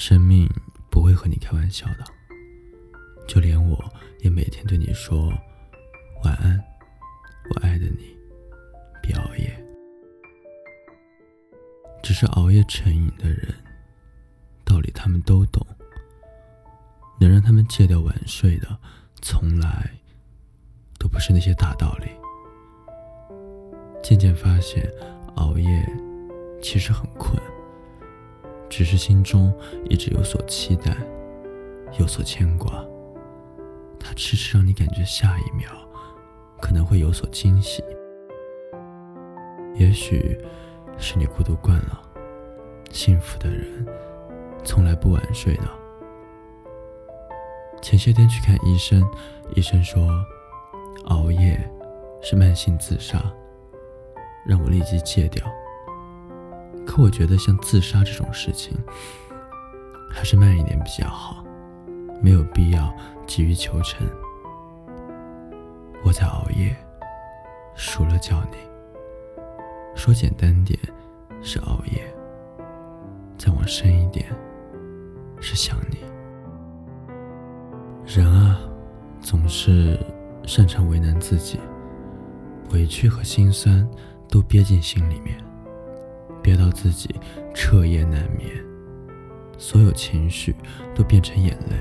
生命不会和你开玩笑的，就连我也每天对你说晚安，我爱的你，别熬夜。只是熬夜成瘾的人，道理他们都懂，能让他们戒掉晚睡的，从来都不是那些大道理。渐渐发现，熬夜其实很困。只是心中一直有所期待，有所牵挂。它迟迟让你感觉下一秒可能会有所惊喜。也许是你孤独惯了，幸福的人从来不晚睡的。前些天去看医生，医生说熬夜是慢性自杀，让我立即戒掉。可我觉得像自杀这种事情，还是慢一点比较好，没有必要急于求成。我在熬夜，输了叫你。说简单点是熬夜，再往深一点是想你。人啊，总是擅长为难自己，委屈和心酸都憋进心里面。憋到自己彻夜难眠，所有情绪都变成眼泪，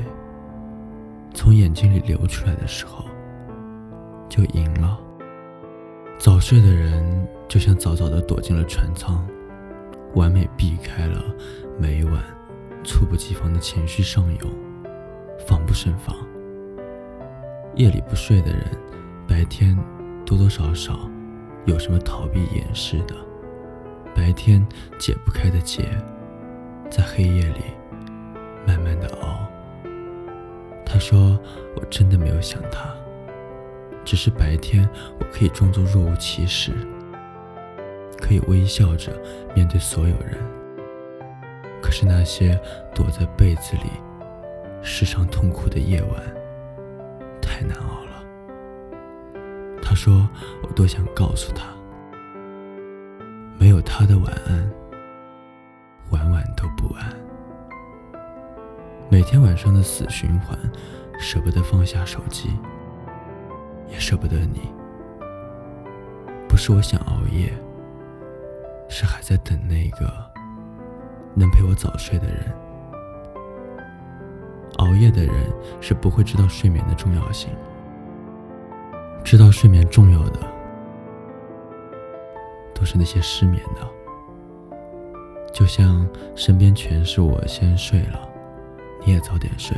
从眼睛里流出来的时候，就赢了。早睡的人就像早早的躲进了船舱，完美避开了每晚猝不及防的情绪上涌，防不胜防。夜里不睡的人，白天多多少少有什么逃避掩饰的。白天解不开的结，在黑夜里慢慢的熬。他说：“我真的没有想他，只是白天我可以装作若无其事，可以微笑着面对所有人。可是那些躲在被子里时常痛哭的夜晚，太难熬了。”他说：“我多想告诉他。”他的晚安，晚晚都不安。每天晚上的死循环，舍不得放下手机，也舍不得你。不是我想熬夜，是还在等那个能陪我早睡的人。熬夜的人是不会知道睡眠的重要性，知道睡眠重要的。都是那些失眠的，就像身边全是我先睡了，你也早点睡，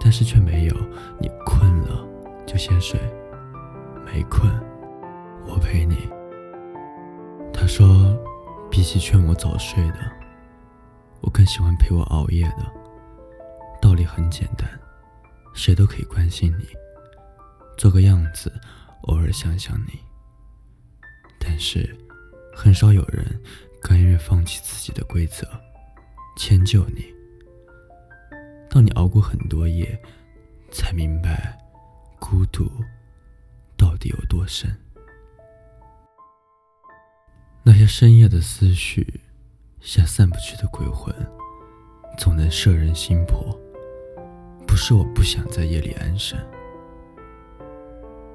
但是却没有你困了就先睡，没困，我陪你。他说，比起劝我早睡的，我更喜欢陪我熬夜的。道理很简单，谁都可以关心你，做个样子，偶尔想想你。但是，很少有人甘愿放弃自己的规则，迁就你。当你熬过很多夜，才明白孤独到底有多深。那些深夜的思绪，像散不去的鬼魂，总能摄人心魄。不是我不想在夜里安身，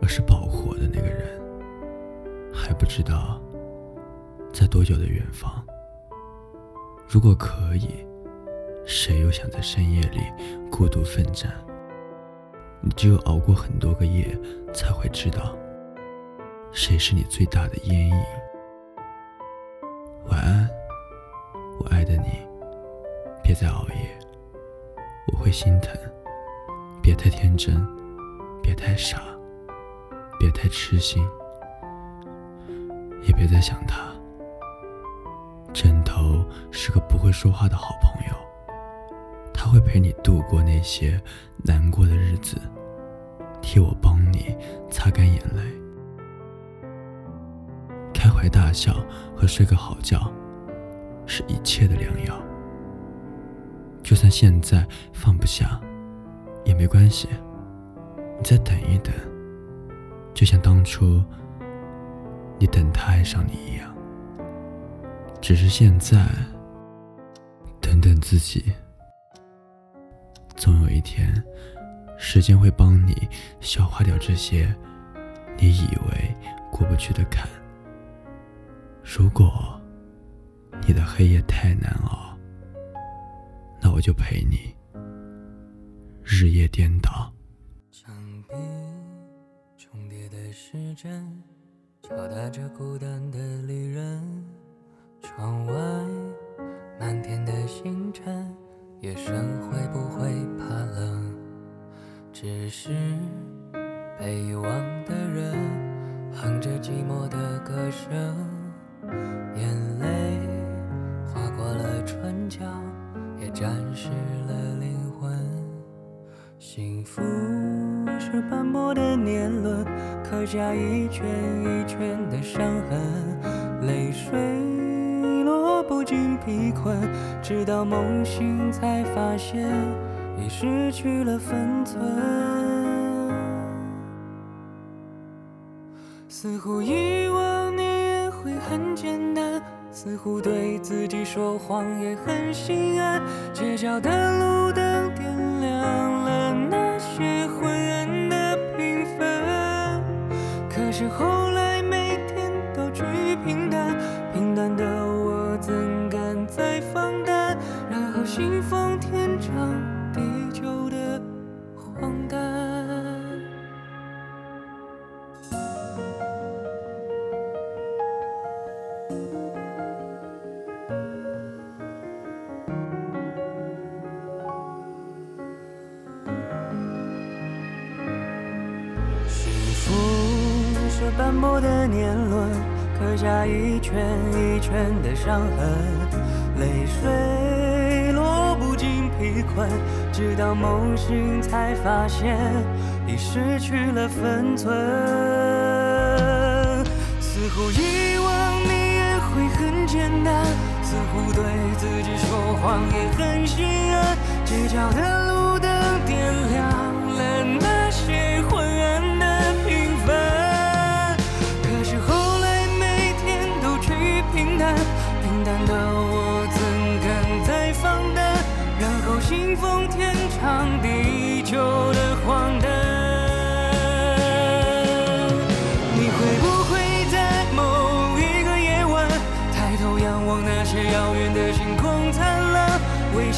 而是保护我的那个人。还不知道在多久的远方。如果可以，谁又想在深夜里孤独奋战？你只有熬过很多个夜，才会知道谁是你最大的阴影。晚安，我爱的你，别再熬夜，我会心疼。别太天真，别太傻，别太痴心。也别再想他。枕头是个不会说话的好朋友，他会陪你度过那些难过的日子，替我帮你擦干眼泪。开怀大笑和睡个好觉，是一切的良药。就算现在放不下，也没关系，你再等一等，就像当初。你等他爱上你一样，只是现在，等等自己，总有一天，时间会帮你消化掉这些你以为过不去的坎。如果你的黑夜太难熬，那我就陪你日夜颠倒。墙壁重叠的时针，敲打着孤单的旅人。窗外漫天的星辰，夜深会不会怕冷？只是被遗忘的人，哼着寂寞的歌声，眼泪划过了唇角，也沾湿了灵魂。幸福是斑驳的年轮，刻下一圈一圈的伤痕，泪水落。不尽疲困，直到梦醒才发现已失去了分寸。似乎遗忘你也会很简单，似乎对自己说谎也很心安。街角的路灯幸福是斑驳的年轮。刻下一圈一圈的伤痕，泪水落不尽疲困，直到梦醒才发现已失去了分寸。似乎遗忘你也会很简单，似乎对自己说谎也很心安。街角的路灯点亮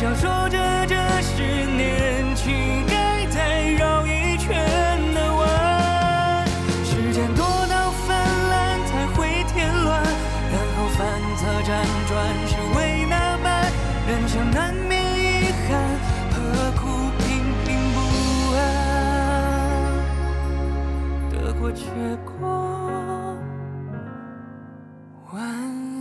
享说着这十年，去该再绕一圈的弯。时间多到泛滥才会添乱，然后反侧辗转是为那般，人生难免遗憾，何苦平平不安？得过且过，晚。